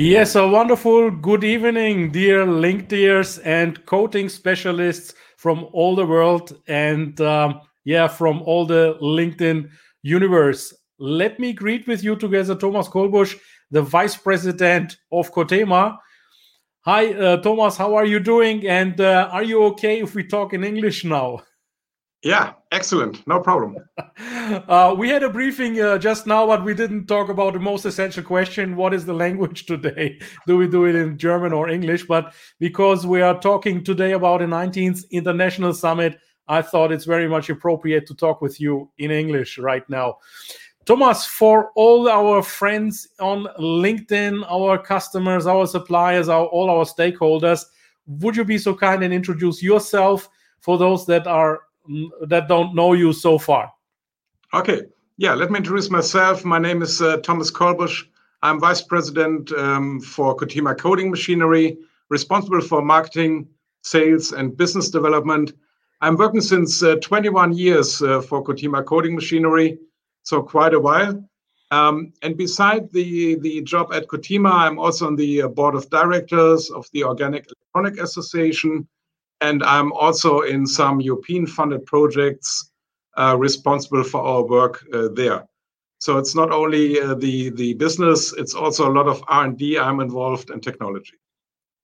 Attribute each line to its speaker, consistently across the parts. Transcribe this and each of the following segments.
Speaker 1: Yes, a wonderful good evening, dear LinkedIners and coating specialists from all the world and um, yeah, from all the LinkedIn universe. Let me greet with you together Thomas Kolbusch, the Vice President of Coatema. Hi, uh, Thomas, how are you doing? And uh, are you okay if we talk in English now?
Speaker 2: Yeah, excellent. No problem.
Speaker 1: uh, we had a briefing uh, just now, but we didn't talk about the most essential question what is the language today? do we do it in German or English? But because we are talking today about the 19th International Summit, I thought it's very much appropriate to talk with you in English right now. Thomas, for all our friends on LinkedIn, our customers, our suppliers, our, all our stakeholders, would you be so kind and introduce yourself for those that are that don't know you so far?
Speaker 2: Okay. Yeah, let me introduce myself. My name is uh, Thomas Kolbusch. I'm Vice President um, for Coatema Coating Machinery, responsible for marketing, sales, and business development. I'm working since uh, 21 years uh, for Coatema Coating Machinery, so quite a while. Um, and beside the, the job at Coatema, I'm also on the uh, board of directors of the Organic Electronic Association, and I'm also in some European funded projects uh, responsible for our work uh, there. So it's not only uh, the the business; it's also a lot of R and D. I'm involved in technology.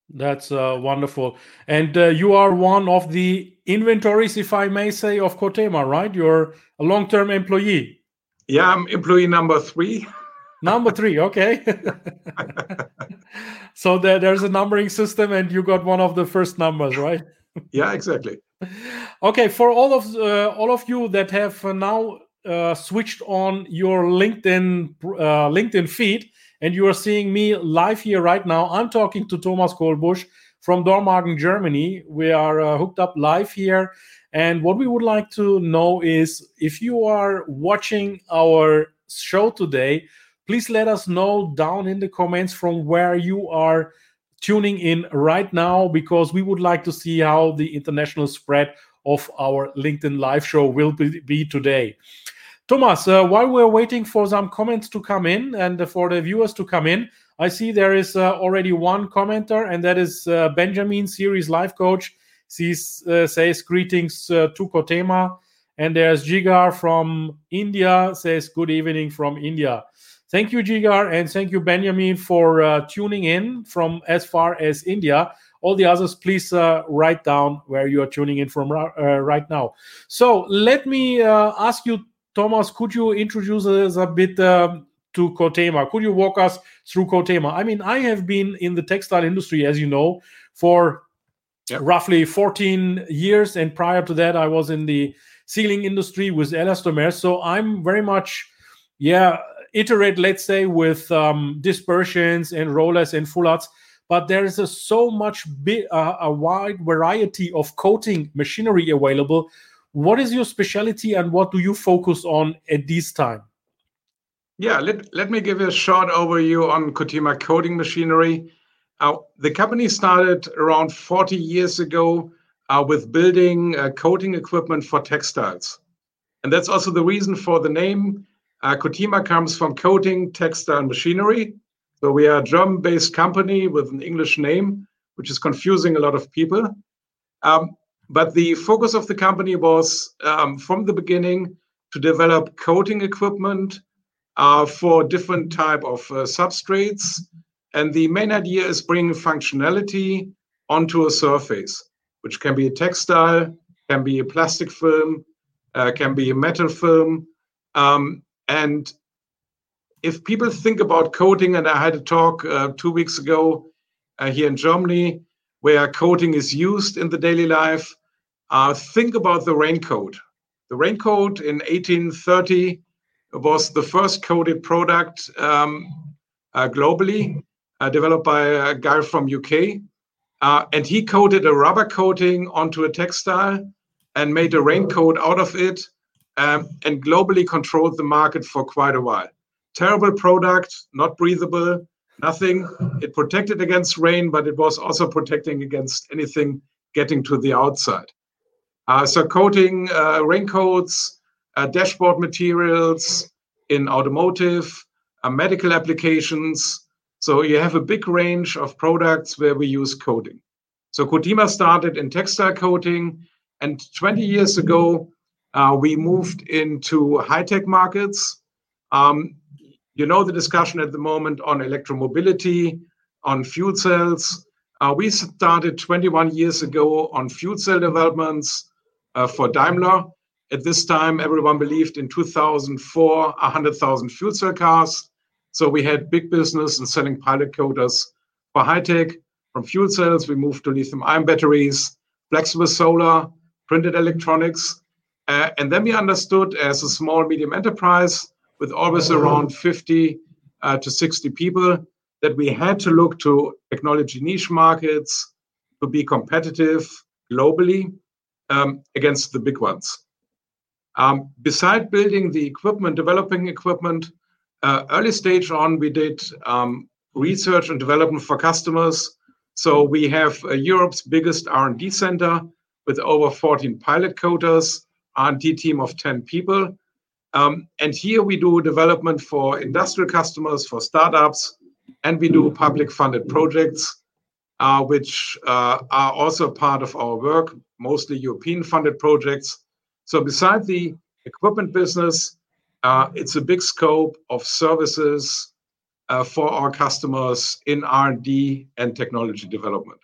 Speaker 1: That's uh, wonderful. And uh, you are one of the inventories, if I may say, of Coatema, right? You're a long-term employee.
Speaker 2: Yeah, I'm employee number three.
Speaker 1: Number three, okay. so there, there's a numbering system, and you got one of the first numbers, right?
Speaker 2: Yeah, exactly.
Speaker 1: Okay, for all of uh, all of you that have now uh, switched on your LinkedIn uh, LinkedIn feed, and you are seeing me live here right now. I'm talking to Thomas Kolbusch from Dormagen, Germany. We are uh, hooked up live here, and what we would like to know is if you are watching our show today, please let us know down in the comments from where you are tuning in right now because we would like to see how the international spread of our LinkedIn live show will be, today. Thomas, uh, while we're waiting for some comments to come in and for the viewers to come in, I see there is uh, already one commenter, and that is uh, Benjamin, series life coach. He uh, says greetings uh, to Coatema. And there's Jigar from India, says good evening from India. Thank you, Jigar, and thank you, Benjamin, for uh, tuning in from as far as India. All the others, please uh, write down where you are tuning in from uh, right now. So let me uh, ask you, Thomas, could you introduce us a bit um, to Coatema? Could you walk us through Coatema? I mean, I have been in the textile industry, as you know, for yep. roughly 14 years, and prior to that, I was in the sealing industry with Elastomer. So I'm very much, yeah iterate, let's say, with um, dispersions and rollers and foulards, but there is a so much big, uh, a wide variety of coating machinery available. What is your specialty and what do you focus on at this time?
Speaker 2: Yeah, let, let me give you a short overview on Coatema coating machinery. Uh, the company started around 40 years ago uh, with building uh, coating equipment for textiles. And that's also the reason for the name. Uh, Coatema comes from coating textile and machinery. So we are a German-based company with an English name, which is confusing a lot of people. Um, but the focus of the company was um, from the beginning to develop coating equipment uh, for different type of uh, substrates. And the main idea is bringing functionality onto a surface, which can be a textile, can be a plastic film, uh, can be a metal film. Um, and if people think about coating, and I had a talk uh, two weeks ago uh, here in Germany where coating is used in the daily life, uh, think about the raincoat. The raincoat in 1830 was the first coated product um, uh, globally. uh, developed by a guy from UK. Uh, and he coated a rubber coating onto a textile and made a raincoat out of it um, and globally controlled the market for quite a while. Terrible product, not breathable, nothing. It protected against rain, but it was also protecting against anything getting to the outside. Uh, so coating uh, raincoats, uh, dashboard materials in automotive, uh, medical applications. So you have a big range of products where we use coating. So Coatema started in textile coating, and 20 years ago, we moved into high-tech markets. Um, you know the discussion at the moment on electromobility, on fuel cells. Uh, we started 21 years ago on fuel cell developments uh, for Daimler. At this time, everyone believed in 2004, 100,000 fuel cell cars. So we had big business in selling pilot coaters for high tech. From fuel cells, we moved to lithium ion batteries, flexible solar, printed electronics. Uh, and then we understood as a small medium enterprise with always around 50 uh, to 60 people that we had to look to technology niche markets to be competitive globally um, against the big ones. Um, beside building the equipment, developing equipment, uh, early stage on, we did um, research and development for customers. So we have uh, Europe's biggest R&D center with over 14 pilot coaters, R&D team of 10 people. Um, and here we do development for industrial customers, for startups, and we do public funded projects, uh, which uh, are also part of our work, mostly European funded projects. So, besides the equipment business, uh, it's a big scope of services for our customers in R&D and technology development.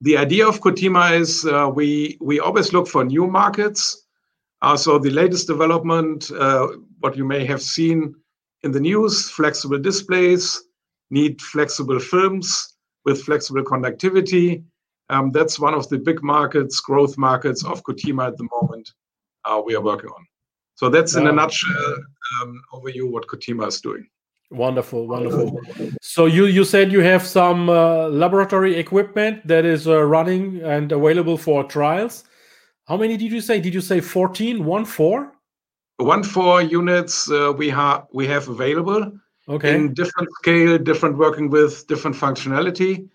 Speaker 2: The idea of Coatema is uh, we we always look for new markets. Uh, so the latest development, uh, what you may have seen in the news, flexible displays need flexible films with flexible conductivity. Um, that's one of the big markets, growth markets of Coatema at the moment. Uh, we are working on. So that's in a nutshell um, overview what Coatema is doing.
Speaker 1: Wonderful, wonderful. So you you said you have some uh, laboratory equipment that is uh, running and available for trials. How many did you say? Did you say 14? One four?
Speaker 2: One four units uh, we have we have available. Okay. In different scale, different working with, different functionality.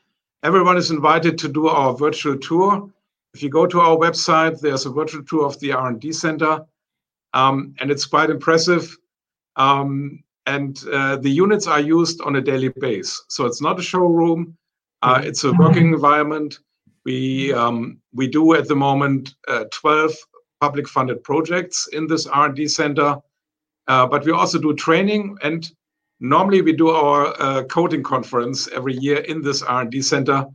Speaker 2: Everyone is invited to do our virtual tour. If you go to our website, there's a virtual tour of the R&D center, um, and it's quite impressive. Um, and uh, the units are used on a daily basis. So it's not a showroom; uh, mm-hmm. it's a working environment. We um, we do at the moment uh, 12 public funded projects in this R&D center, uh, but we also do training and normally we do our uh, coating conference every year in this R&D center,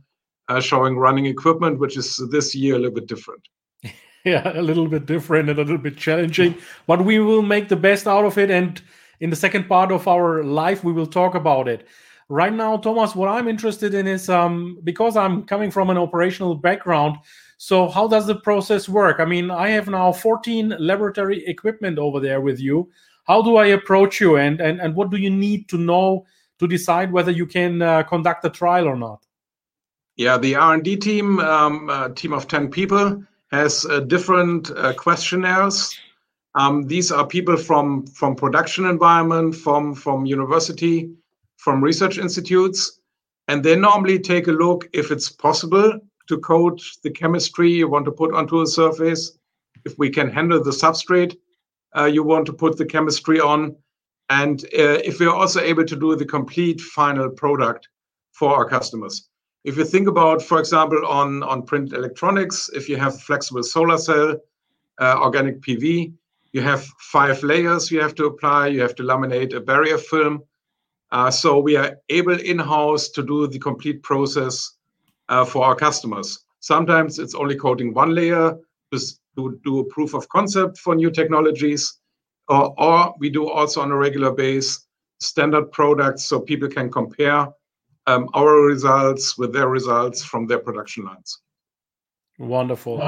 Speaker 2: uh, showing running equipment, which is this year a little bit different.
Speaker 1: yeah, a little bit different, and a little bit challenging, but we will make the best out of it and in the second part of our life, we will talk about it. Right now, Thomas, what I'm interested in is um, because I'm coming from an operational background. So, how does the process work? I mean, I have now 14 laboratory equipment over there with you. How do I approach you, and and and what do you need to know to decide whether you can uh, conduct a trial or not?
Speaker 2: Yeah, the R&D team, um, a team of 10 people, has uh, different uh, questionnaires um, these are people from from production environment, from from university, from research institutes, and they normally take a look if it's possible to code the chemistry you want to put onto a surface, if we can handle the substrate uh, you want to put the chemistry on, and uh, if we're also able to do the complete final product for our customers. If you think about, for example, on on print electronics, if you have flexible solar cell, uh, organic PV, you have five layers you have to apply. You have to laminate a barrier film. Uh, so we are able in-house to do the complete process uh, for our customers. Sometimes it's only coating one layer to, to do a proof of concept for new technologies, or, or we do also on a regular base standard products so people can compare um, our results with their results from their production lines.
Speaker 1: Wonderful.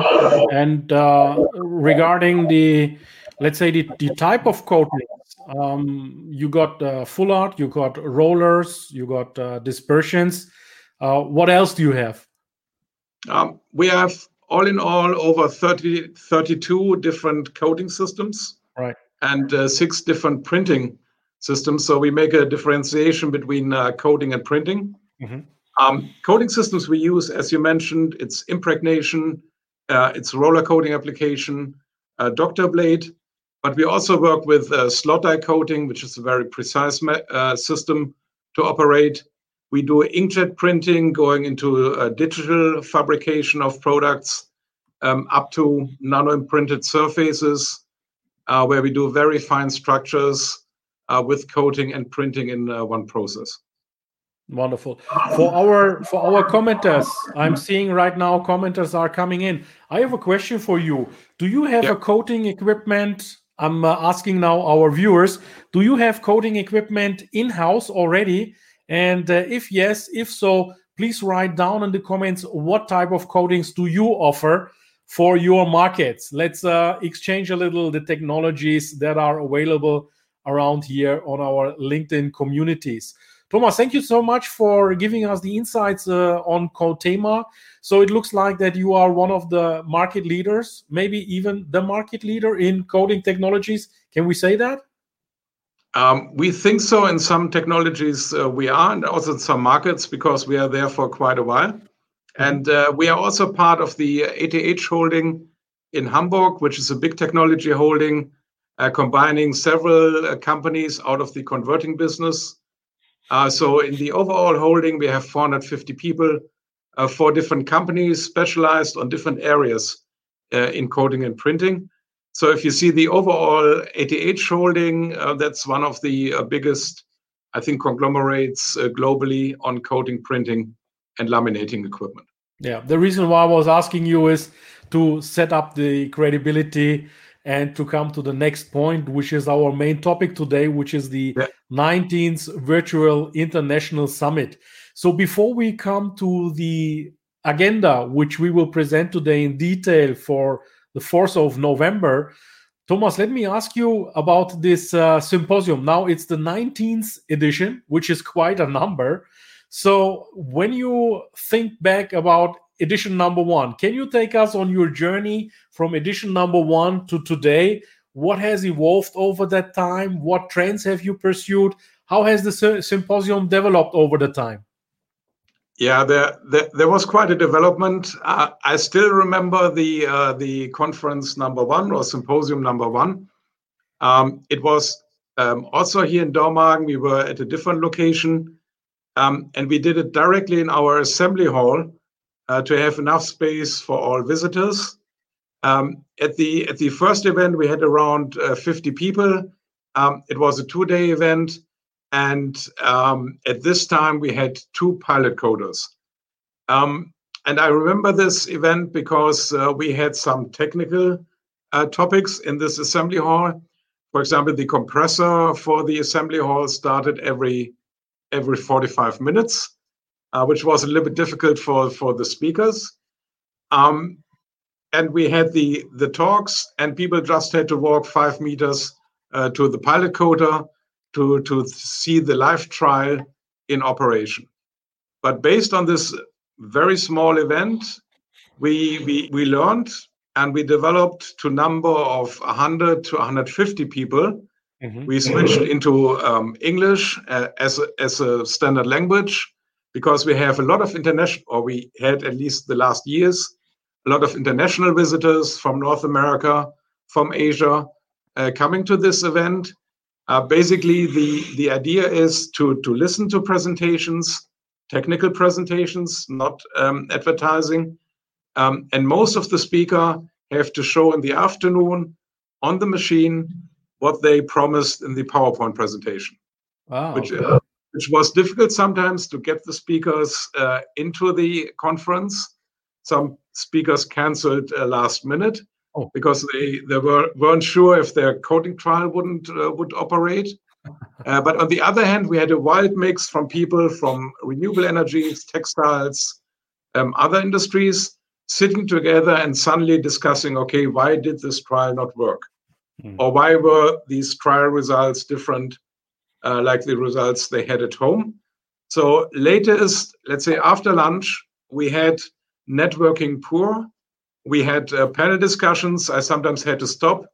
Speaker 1: And uh, regarding the let's say the, the type of coatings Um, you got uh, foulard, you got rollers, you got uh, dispersions. Uh, what else do you have?
Speaker 2: Um, we have all in all over 30, 32 different coating systems.
Speaker 1: Right.
Speaker 2: And uh, six different printing systems. So we make a differentiation between uh, coding and printing. Mm-hmm. Um, coding systems we use, as you mentioned, it's impregnation, uh, it's roller coating application, uh, doctor blade, but we also work with uh, slot die coating, which is a very precise uh, system to operate. We do inkjet printing, going into uh, digital fabrication of products, um, up to nano imprinted surfaces, uh, where we do very fine structures uh, with coating and printing in uh, one process.
Speaker 1: Wonderful. For our for our commenters, I'm seeing right now commenters are coming in. I have a question for you. Do you have a coating equipment? I'm uh, asking now our viewers. Do you have coating equipment in house already? And uh, if yes, if so, please write down in the comments what type of coatings do you offer for your markets. Let's uh, exchange a little the technologies that are available around here on our LinkedIn communities. Thomas, thank you so much for giving us the insights uh, on Coatema. So it looks like that you are one of the market leaders, maybe even the market leader in coding technologies. Can we say that?
Speaker 2: Um, we think so in some technologies uh, we are, and also in some markets because we are there for quite a while. Mm-hmm. And uh, we are also part of the ATH holding in Hamburg, which is a big technology holding uh, combining several uh, companies out of the converting business. Uh, so in the overall holding, we have 450 people, four different companies specialized on different areas in coding and printing. So if you see the overall ATH holding, uh, that's one of the uh, biggest, I think, conglomerates uh, globally on coating, printing, and laminating equipment.
Speaker 1: Yeah, the reason why I was asking you is to set up the credibility and to come to the next point, which is our main topic today, which is the yeah. 19th Virtual International Summit. So before we come to the agenda, which we will present today in detail for the 4th of November, Thomas, let me ask you about this uh, symposium. Now it's the 19th edition, which is quite a number. So when you think back about edition number one. Can you take us on your journey from edition number one to today? What has evolved over that time? What trends have you pursued? How has the symposium developed over the time?
Speaker 2: Yeah, there, there, there was quite a development. Uh, I still remember the uh, the conference number one or symposium number one. Um, it was um, also here in Dormagen. We were at a different location, um, and we did it directly in our assembly hall uh, to have enough space for all visitors. Um, at the at the first event, we had around uh, 50 people. Um, it was a two-day event, and um, at this time we had two pilot coaters. Um, and I remember this event because uh, we had some technical uh, topics in this assembly hall. For example, the compressor for the assembly hall started every every 45 minutes uh, which was a little bit difficult for for the speakers. Um, and we had the the talks, and people just had to walk five meters uh, to the pilot coater to to see the live trial in operation. But based on this very small event, we we we learned and we developed to number of 100 to 150 people. Mm-hmm. We switched into um, English uh, as a, as a standard language because we have a lot of international, or we had at least the last years, a lot of international visitors from North America, from Asia, uh, coming to this event. Uh, basically, the, the idea is to, to listen to presentations, technical presentations, not um, advertising. Um, and most of the speaker have to show in the afternoon on the machine what they promised in the PowerPoint presentation. Wow. Which, uh, which was difficult sometimes to get the speakers uh, into the conference. Some speakers canceled uh, last minute oh. because they, they were, weren't sure if their coding trial wouldn't uh, would operate. Uh, but on the other hand, we had a wild mix from people from renewable energies, textiles, um, other industries sitting together and suddenly discussing, okay, why did this trial not work? mm. or why were these trial results different, uh, like the results they had at home. So latest, let's say after lunch, we had networking poor. We had uh, panel discussions. I sometimes had to stop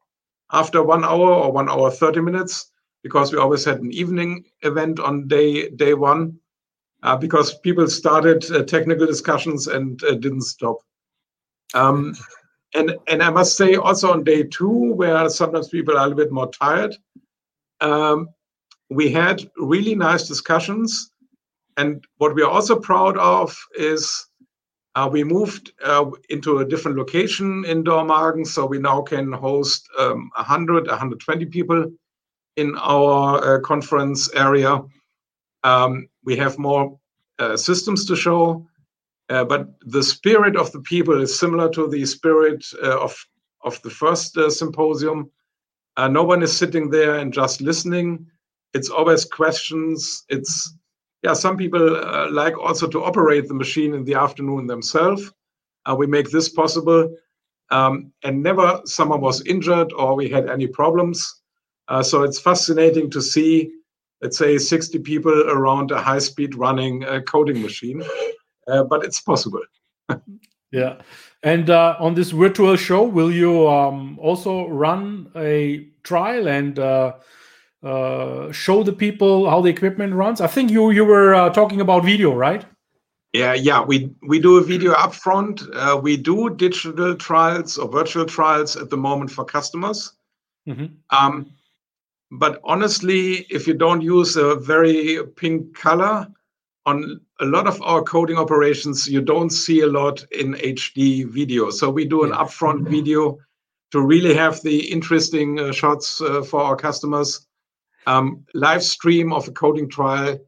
Speaker 2: after one hour or one hour 30 minutes because we always had an evening event on day day one uh, because people started uh, technical discussions and uh, didn't stop. Um, and and I must say also on day two, where sometimes people are a little bit more tired, um, we had really nice discussions. And what we are also proud of is uh, we moved uh, into a different location in Dormagen, so we now can host um, 100, 120 people in our uh, conference area. Um, we have more uh, systems to show, uh, but the spirit of the people is similar to the spirit uh, of of the first symposium. no one is sitting there and just listening. It's always questions. It's yeah, some people uh, like also to operate the machine in the afternoon themselves. Uh, we make this possible. Um, and never someone was injured or we had any problems. Uh, so it's fascinating to see, let's say, 60 people around a high speed running uh, coding machine, uh, but it's possible.
Speaker 1: yeah. And uh, on this virtual show, will you um, also run a trial and uh, show the people how the equipment runs? I think you you were uh, talking about video, right?
Speaker 2: Yeah, yeah. We we do a video upfront. Uh, we do digital trials or virtual trials at the moment for customers. Mm-hmm. Um, but honestly, if you don't use a very pink color on a lot of our coding operations, you don't see a lot in HD video. So we do an yeah. upfront mm-hmm. video to really have the interesting uh, shots uh, for our customers um, live stream of a coding trial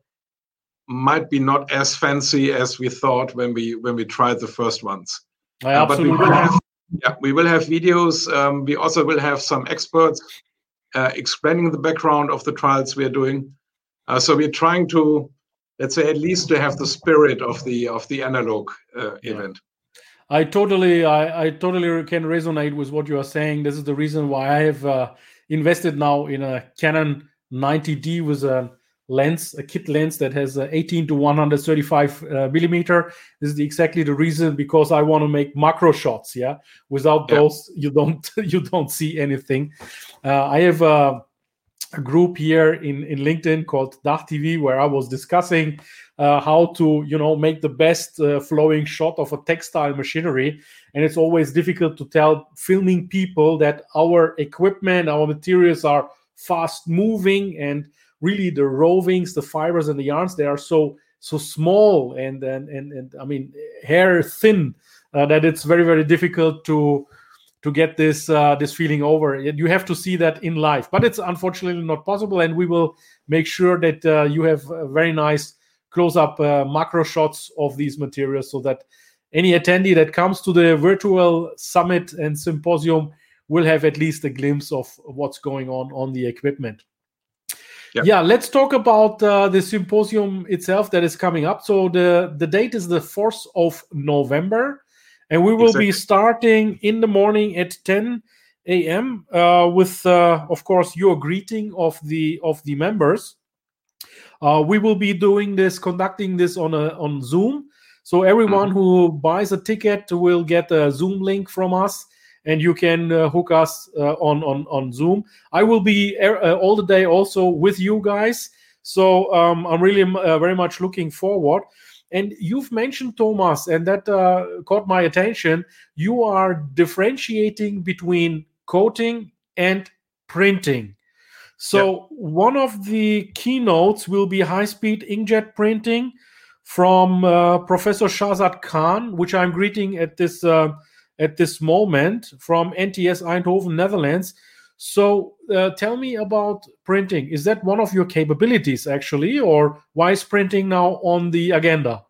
Speaker 2: might be not as fancy as we thought when we when we tried the first ones.
Speaker 1: Uh, but we
Speaker 2: will have yeah, we will have videos. Um, we also will have some experts uh, explaining the background of the trials we are doing. Uh, so we're trying to, let's say, at least to have the spirit of the of the analog uh, yeah. event.
Speaker 1: I totally, I, I totally can resonate with what you are saying. This is the reason why I have uh, invested now in a Canon 90D with a lens, a kit lens that has 18 to 135 uh, millimeter. This is exactly the reason because I want to make macro shots. Yeah, without yeah. those, you don't you don't see anything. Uh, I have a, a, group here in in LinkedIn called Dach TV where I was discussing uh, how to you know make the best uh, flowing shot of a textile machinery. And it's always difficult to tell filming people that our equipment, our materials are fast moving and really the rovings the fibers and the yarns they are so so small and and and, and i mean hair thin uh, that it's very very difficult to to get this uh, this feeling over. You have to see that in life but it's unfortunately not possible. And we will make sure that uh, you have very nice close-up uh, macro shots of these materials so that any attendee that comes to the virtual summit and symposium will have at least a glimpse of what's going on on the equipment. Yeah, yeah let's talk about uh, the symposium itself that is coming up. So the the date is the 4th of November, and we will exactly. be starting in the morning at 10 a.m. Uh, with, uh, of course, your greeting of the of the members. Uh, we will be doing this, conducting this on a on Zoom. So everyone mm-hmm. who buys a ticket will get a Zoom link from us and you can uh, hook us uh, on on on Zoom. I will be uh, all the day also with you guys, so um, I'm really uh, very much looking forward. And you've mentioned Thomas, and that uh, caught my attention. You are differentiating between coating and printing. So one of the keynotes will be high-speed inkjet printing from uh, Professor Shahzad Khan, which I'm greeting at this uh, at this moment from NTS Eindhoven, Netherlands. So uh, tell me about printing. Is that one of your capabilities actually, or why is printing now on the agenda?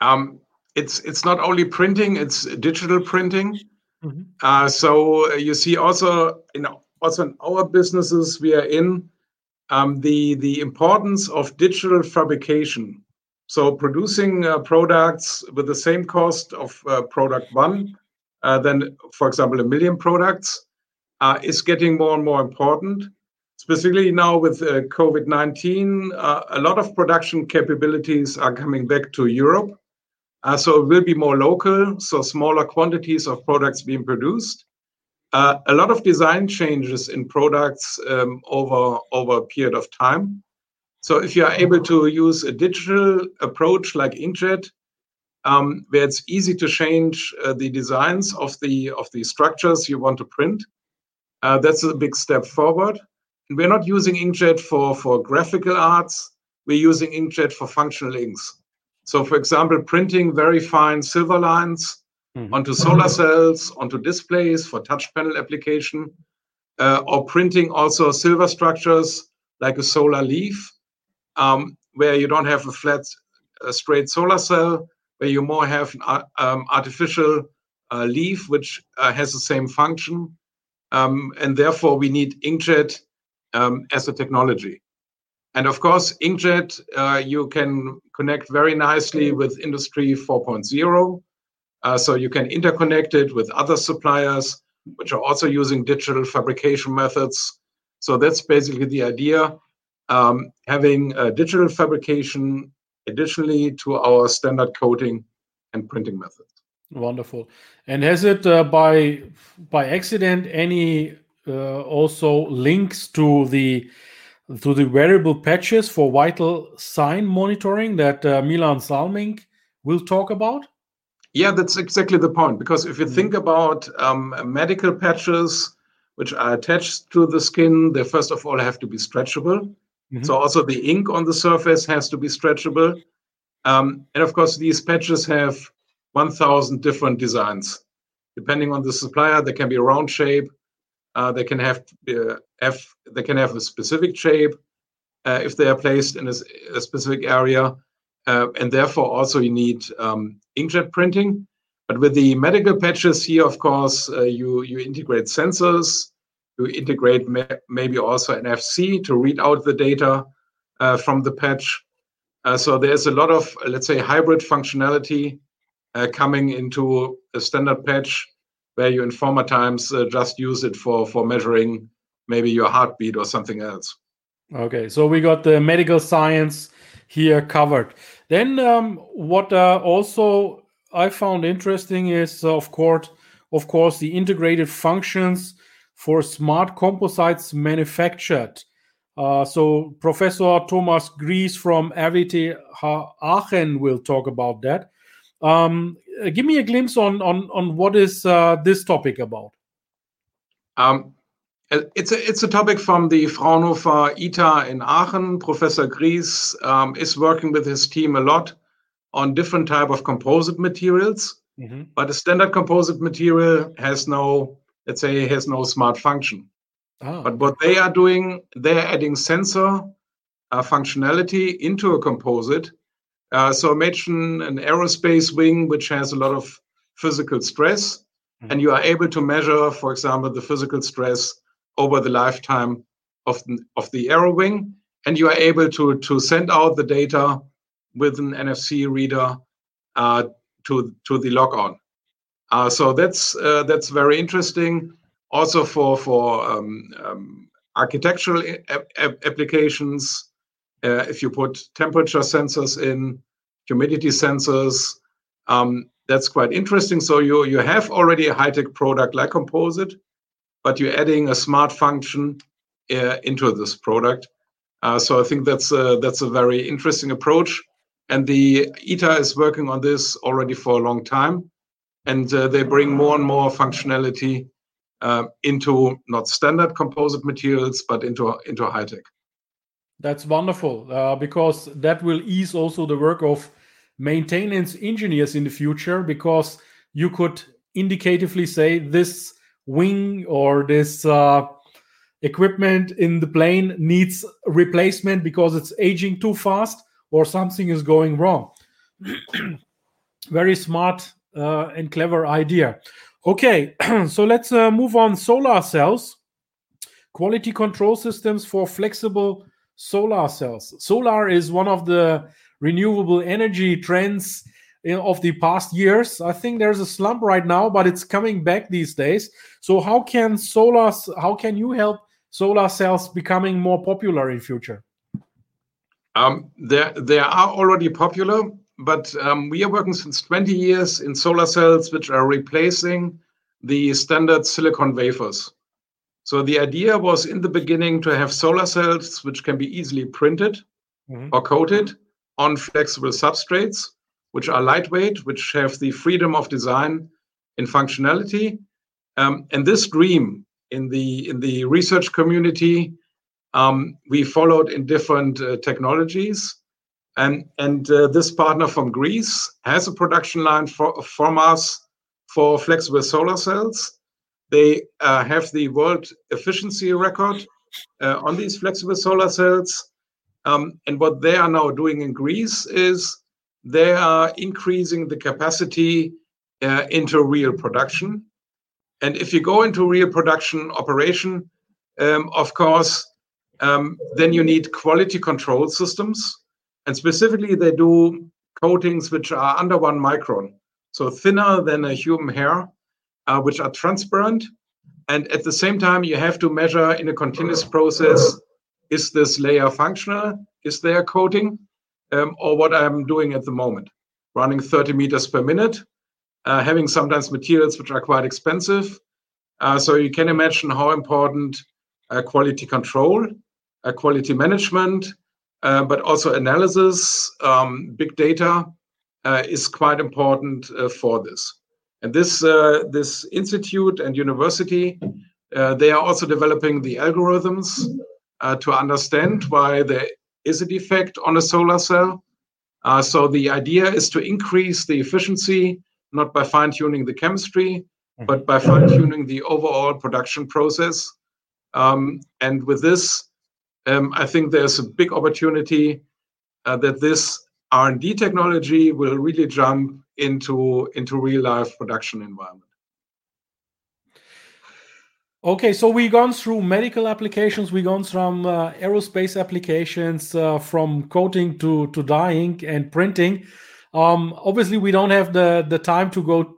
Speaker 2: Um, it's it's not only printing; it's digital printing. Mm-hmm. Uh, so uh, you see also in also in our businesses we are in um, the the importance of digital fabrication. So producing uh, products with the same cost of uh, product one than, for example, a million products. uh, is getting more and more important. Specifically now with uh, COVID 19, uh, a lot of production capabilities are coming back to Europe. Uh, so it will be more local, so smaller quantities of products being produced. Uh, a lot of design changes in products um, over, over a period of time. So if you are able to use a digital approach like inkjet, um, where it's easy to change uh, the designs of the of the structures you want to print, uh, that's a big step forward. And we're not using inkjet for for graphical arts. We're using inkjet for functional inks. So, for example, printing very fine silver lines mm-hmm. onto solar cells, onto displays for touch panel application, uh, or printing also silver structures like a solar leaf, um, where you don't have a flat, a straight solar cell, where you more have an um, artificial uh, leaf which uh, has the same function. Um, and therefore, we need inkjet um, as a technology. And of course, inkjet uh, you can connect very nicely with Industry 4.0. Uh, so you can interconnect it with other suppliers, which are also using digital fabrication methods. So that's basically the idea. Um, having digital fabrication additionally to our standard coating and printing methods.
Speaker 1: Wonderful. And has it uh, by by accident any uh, also links to the to the wearable patches for vital sign monitoring that uh, Milan Salming will talk about?
Speaker 2: Yeah, that's exactly the point. Because if you mm-hmm. think about um, medical patches, which are attached to the skin, they first of all have to be stretchable. Mm-hmm. So also the ink on the surface has to be stretchable. Um, and of course, these patches have 1,000 different designs. Depending on the supplier, they can be round shape, uh, they can have uh, F, they can have a specific shape uh, if they are placed in a, a specific area, uh, and therefore also you need um, inkjet printing. But with the medical patches here, of course, uh, you you integrate sensors, you integrate maybe also an FC to read out the data uh, from the patch. so there's a lot of let's say hybrid functionality coming into a standard patch where you in former times uh, just use it for for measuring maybe your heartbeat or something else.
Speaker 1: Okay, so we got the medical science here covered. Then um, what uh, also I found interesting is uh, of course of course the integrated functions for smart composites manufactured. Uh, so Professor Thomas Gries from RWTH Aachen will talk about that. Um, uh, give me a glimpse on on on what is uh, this topic about.
Speaker 2: Um, it's a it's a topic from the Fraunhofer ITA in Aachen. Professor Gries um, is working with his team a lot on different type of composite materials, mm-hmm. but a standard composite material has no, let's say, it has no smart function. Oh. But what they are doing, they're adding sensor uh, functionality into a composite uh, so imagine an aerospace wing which has a lot of physical stress, mm-hmm. and you are able to measure, for example, the physical stress over the lifetime of the, of the aero wing, and you are able to to send out the data with an NFC reader uh, to to the log on. Uh, so that's uh, that's very interesting. Also for for um, um, architectural applications, uh, if you put temperature sensors in, humidity sensors, um, that's quite interesting. So you you have already a high tech product like Composite, but you're adding a smart function uh, into this product. Uh, so I think that's a, that's a very interesting approach. And the ITA is working on this already for a long time, and uh, they bring more and more functionality uh, into not standard composite materials, but into into high tech.
Speaker 1: That's wonderful uh, because that will ease also the work of maintenance engineers in the future because you could indicatively say this wing or this uh, equipment in the plane needs replacement because it's aging too fast or something is going wrong. Very smart uh, and clever idea. Okay, so let's uh, move on. Solar cells, quality control systems for flexible solar cells. Solar is one of the renewable energy trends of the past years. I think there's a slump right now, but it's coming back these days. So how can solar? How can you help solar cells becoming more popular in future?
Speaker 2: Um, they they are already popular, but um, we are working since 20 years in solar cells, which are replacing the standard silicon wafers. So the idea was in the beginning to have solar cells which can be easily printed mm-hmm. or coated on flexible substrates, which are lightweight, which have the freedom of design in functionality. Um, and this dream in the in the research community, um, we followed in different uh, technologies. And, uh, this partner from Greece has a production line for, from us for flexible solar cells. They uh, have the world efficiency record uh, on these flexible solar cells. Um, and what they are now doing in Greece is they are increasing the capacity into real production. And if you go into real production operation, um, of course, um, then you need quality control systems. And specifically, they do coatings which are under one micron, so thinner than a human hair, uh, which are transparent. And at the same time, you have to measure in a continuous process is this layer functional? Is there a coating? Um, or what I'm doing at the moment, running 30 meters per minute, uh, having sometimes materials which are quite expensive. Uh, so you can imagine how important uh, quality control, uh, quality management, but also analysis, um, big data uh, is quite important for this. And this this institute and university, they are also developing the algorithms uh, to understand why there is a defect on a solar cell. Uh, so the idea is to increase the efficiency, not by fine tuning the chemistry, but by fine tuning the overall production process. Um, and with this, um, I think there's a big opportunity uh, that this R&D technology will really jump into into real life production environment.
Speaker 1: Okay, so we've gone through medical applications, we've gone from uh, aerospace applications, uh, from coating to, to dyeing and printing. Um, obviously, we don't have the, the time to go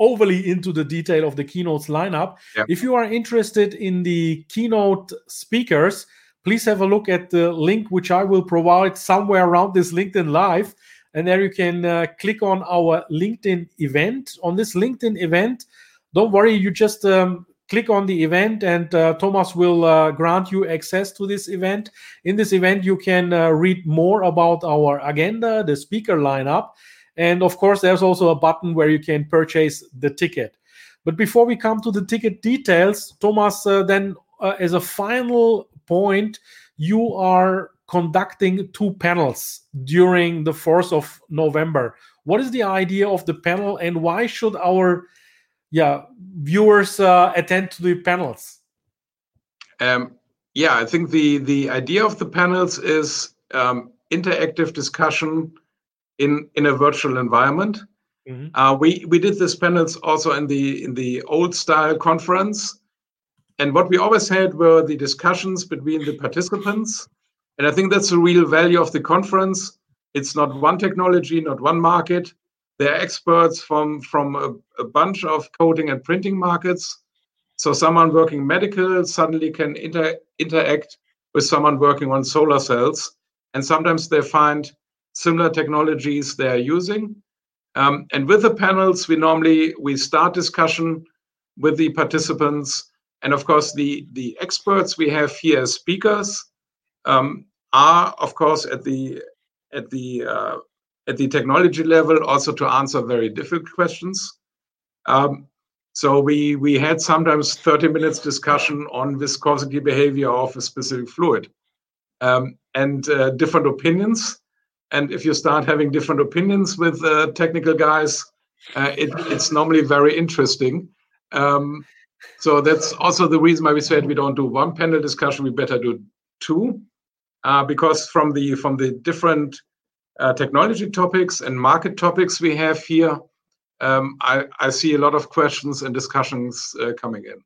Speaker 1: overly into the detail of the keynotes lineup. Yep. If you are interested in the keynote speakers, please have a look at the link which I will provide somewhere around this LinkedIn Live. And there you can uh, click on our LinkedIn event. On this LinkedIn event, don't worry, you just um, click on the event and uh, Thomas will uh, grant you access to this event. In this event, you can uh, read more about our agenda, the speaker lineup, and of course, there's also a button where you can purchase the ticket. But before we come to the ticket details, Thomas, uh, then uh, as a final point, you are conducting two panels during the 4th of November. What is the idea of the panel and why should our yeah viewers uh, attend to the panels?
Speaker 2: Um, yeah, I think the the idea of the panels is um, interactive discussion in in a virtual environment. Mm-hmm. Uh, we we did these panels also in the in the old style conference, and what we always had were the discussions between the participants, and I think that's the real value of the conference. It's not one technology, not one market. They're experts from from a, a bunch of coding and printing markets. So someone working medical suddenly can inter, interact with someone working on solar cells, and sometimes they find similar technologies they are using. Um, and with the panels, we normally we start discussion with the participants, and of course the the experts we have here as speakers um, are of course at the at the uh, at the technology level also to answer very difficult questions. Um, so we we had sometimes 30 minutes discussion on viscosity behavior of a specific fluid um, and uh, different opinions. And if you start having different opinions with uh, technical guys, uh, it, it's normally very interesting. Um, so that's also the reason why we said we don't do one panel discussion. We better do two, uh, because from the from the different uh, technology topics and market topics we have here, um, I, I, see a lot of questions and discussions uh, coming in.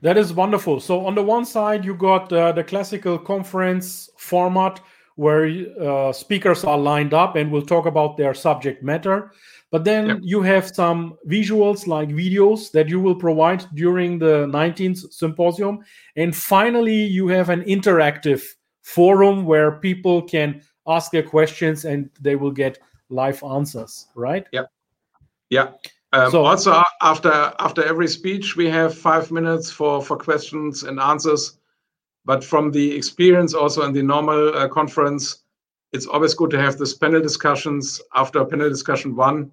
Speaker 1: That is wonderful. So on the one side, you got uh, the classical conference format where uh, speakers are lined up and will talk about their subject matter. But then yep. you have some visuals like videos that you will provide during the 19th symposium. And finally, you have an interactive forum where people can ask their questions and they will get live answers, right?
Speaker 2: Yeah. Yeah. Um, so, also after after every speech we have five minutes for for questions and answers but from the experience also in the normal uh, conference it's always good to have this panel discussions after panel discussion one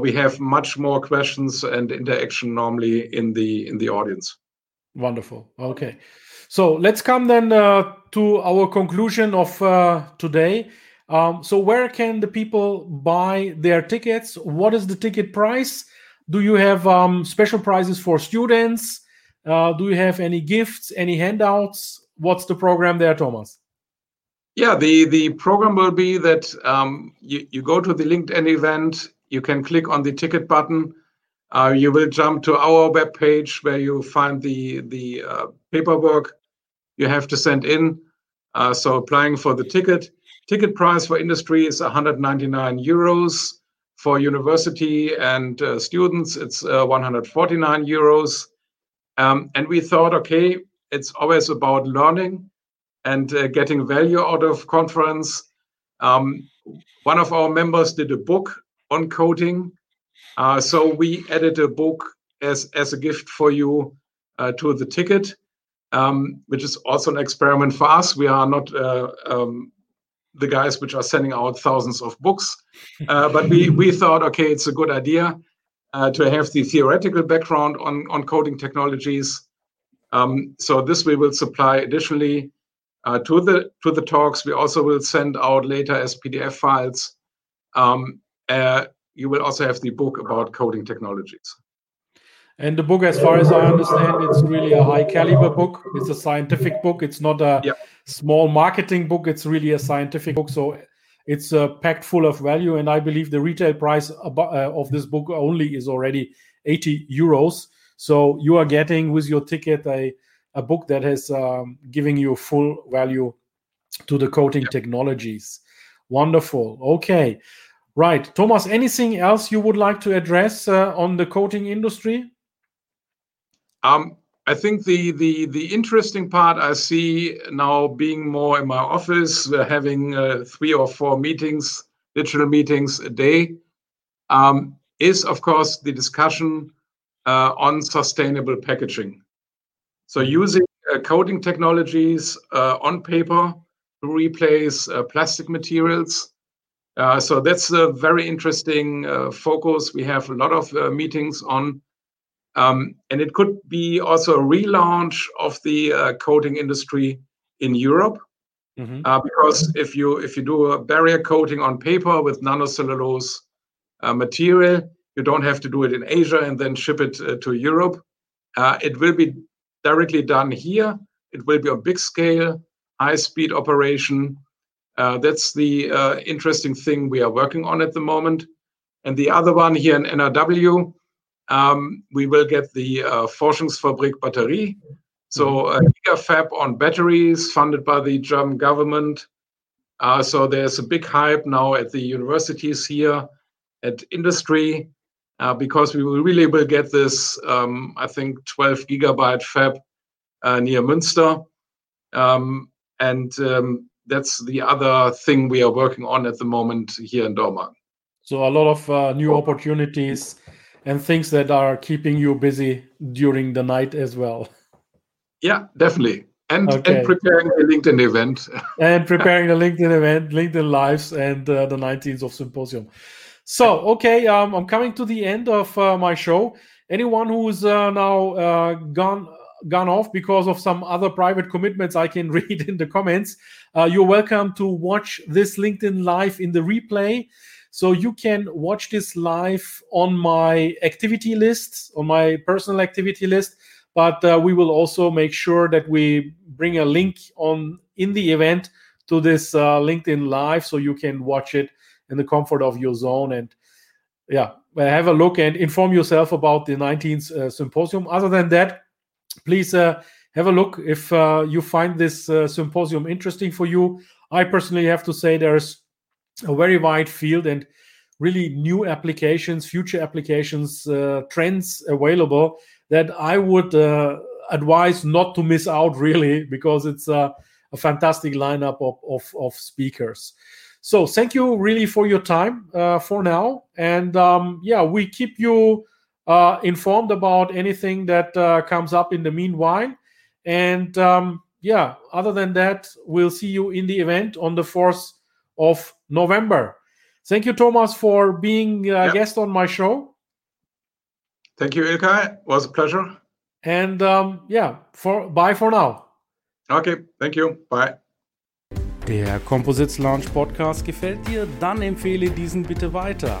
Speaker 2: we have much more questions and interaction normally in the in the audience
Speaker 1: wonderful okay so let's come then uh, to our conclusion of uh, today um, so where can the people buy their tickets? What is the ticket price? Do you have um, special prices for students? Uh, do you have any gifts, any handouts? What's the program there, Thomas?
Speaker 2: Yeah, the, the program will be that um, you, you go to the LinkedIn event, you can click on the ticket button, uh, you will jump to our web page where you find the, the uh, paperwork you have to send in. Uh, so applying for the ticket Ticket price for industry is 199 euros. For university and uh, students, it's uh, 149 euros. Um, and we thought, okay, it's always about learning and uh, getting value out of conference. Um, one of our members did a book on coating. Uh, so we added a book as, as a gift for you uh, to the ticket, um, which is also an experiment for us. We are not uh, um, the guys which are sending out thousands of books. Uh, but we, we thought, okay, it's a good idea uh, to have the theoretical background on, on coating technologies. Um, so this we will supply additionally uh, to the to the talks. We also will send out later as PDF files. Um, uh, you will also have the book about coating technologies.
Speaker 1: And the book, as far as I understand, it's really a high caliber book. It's a scientific book. It's not a small marketing book. It's really a scientific book. So it's uh, packed full of value. And I believe the retail price uh, of this book only is already 80 euros. So you are getting with your ticket a, a book that is um, giving you full value to the coating technologies. Wonderful. Okay. Right. Thomas, anything else you would like to address uh, on the coating industry?
Speaker 2: Um, I think the the the interesting part I see now being more in my office, uh, having uh, three or four meetings, digital meetings a day, um, is of course the discussion uh, on sustainable packaging. So using uh, coating technologies uh, on paper to replace plastic materials. So that's a very interesting focus. We have a lot of meetings on um, and it could be also a relaunch of the uh, coating industry in Europe. Mm-hmm. Uh, because if you if you do a barrier coating on paper with nanocellulose uh, material, you don't have to do it in Asia and then ship it uh, to Europe. Uh, it will be directly done here. It will be a big scale, high speed operation. Uh, that's the interesting thing we are working on at the moment. And the other one here in NRW, um, we will get the uh, Forschungsfabrik Batterie, so mm-hmm. a gigafab on batteries funded by the German government. Uh, so there's a big hype now at the universities here, at industry, uh, because we will really will get this, um, I think, 12 gigabyte fab uh, near Münster. That's the other thing we are working on at the moment here in Dormagen.
Speaker 1: So a lot of uh, new opportunities and things that are keeping you busy during the night as well.
Speaker 2: Yeah, definitely. And, okay. and preparing the LinkedIn event.
Speaker 1: and preparing the LinkedIn event, LinkedIn Lives, and uh, the 19th of Symposium. So, okay, um, I'm coming to the end of uh, my show. Anyone who's uh, now uh, gone gone off because of some other private commitments I can read in the comments, uh, you're welcome to watch this LinkedIn Live in the replay. So you can watch this live on my activity list, on my personal activity list. But uh, we will also make sure that we bring a link on in the event to this uh, LinkedIn live, so you can watch it in the comfort of your zone and yeah, have a look and inform yourself about the 19th uh, symposium. Other than that, please uh, have a look if uh, you find this uh, symposium interesting for you I personally have to say there's a very wide field and really new applications, future applications, uh, trends available that I would uh, advise not to miss out really because it's a, fantastic lineup of, of, of, speakers. So thank you really for your time for now. And um, yeah, we keep you uh, informed about anything that uh, comes up in the meanwhile. And um, yeah, other than that, we'll see you in the event on the 4th of November. Thank you, Thomas, for being a yep. guest on my show.
Speaker 2: Thank you, Ilkay. It was a pleasure.
Speaker 1: And um, yeah, for bye for now.
Speaker 2: Okay, thank you. Bye.
Speaker 1: Der Composites Launch Podcast gefällt dir? Dann empfehle diesen bitte weiter.